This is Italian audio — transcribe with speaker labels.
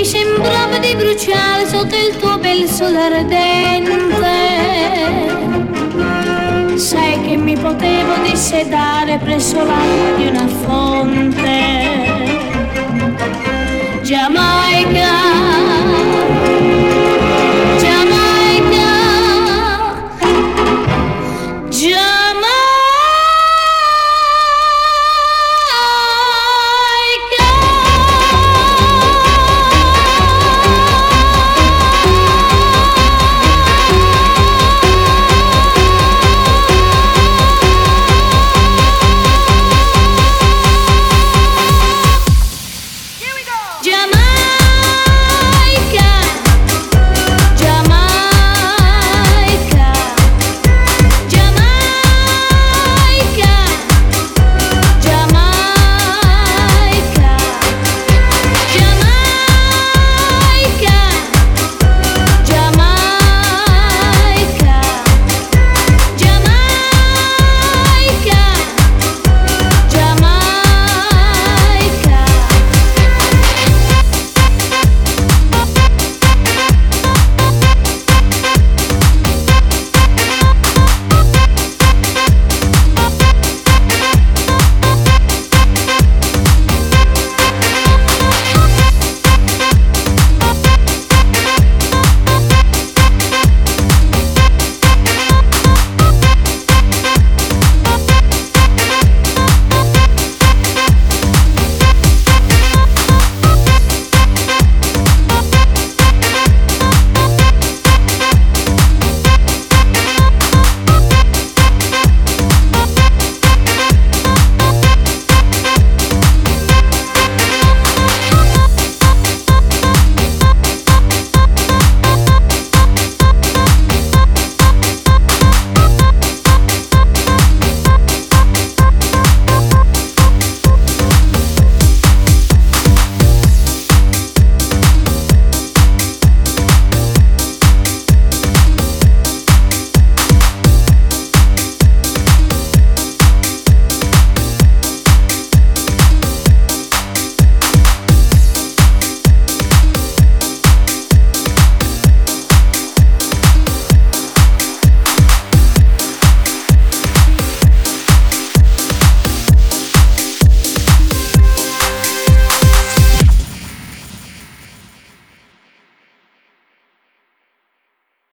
Speaker 1: Mi sembrava di bruciare sotto il tuo bel sole ardente. Sai che mi potevo dissedare presso l'acqua di una fonte. Giamaica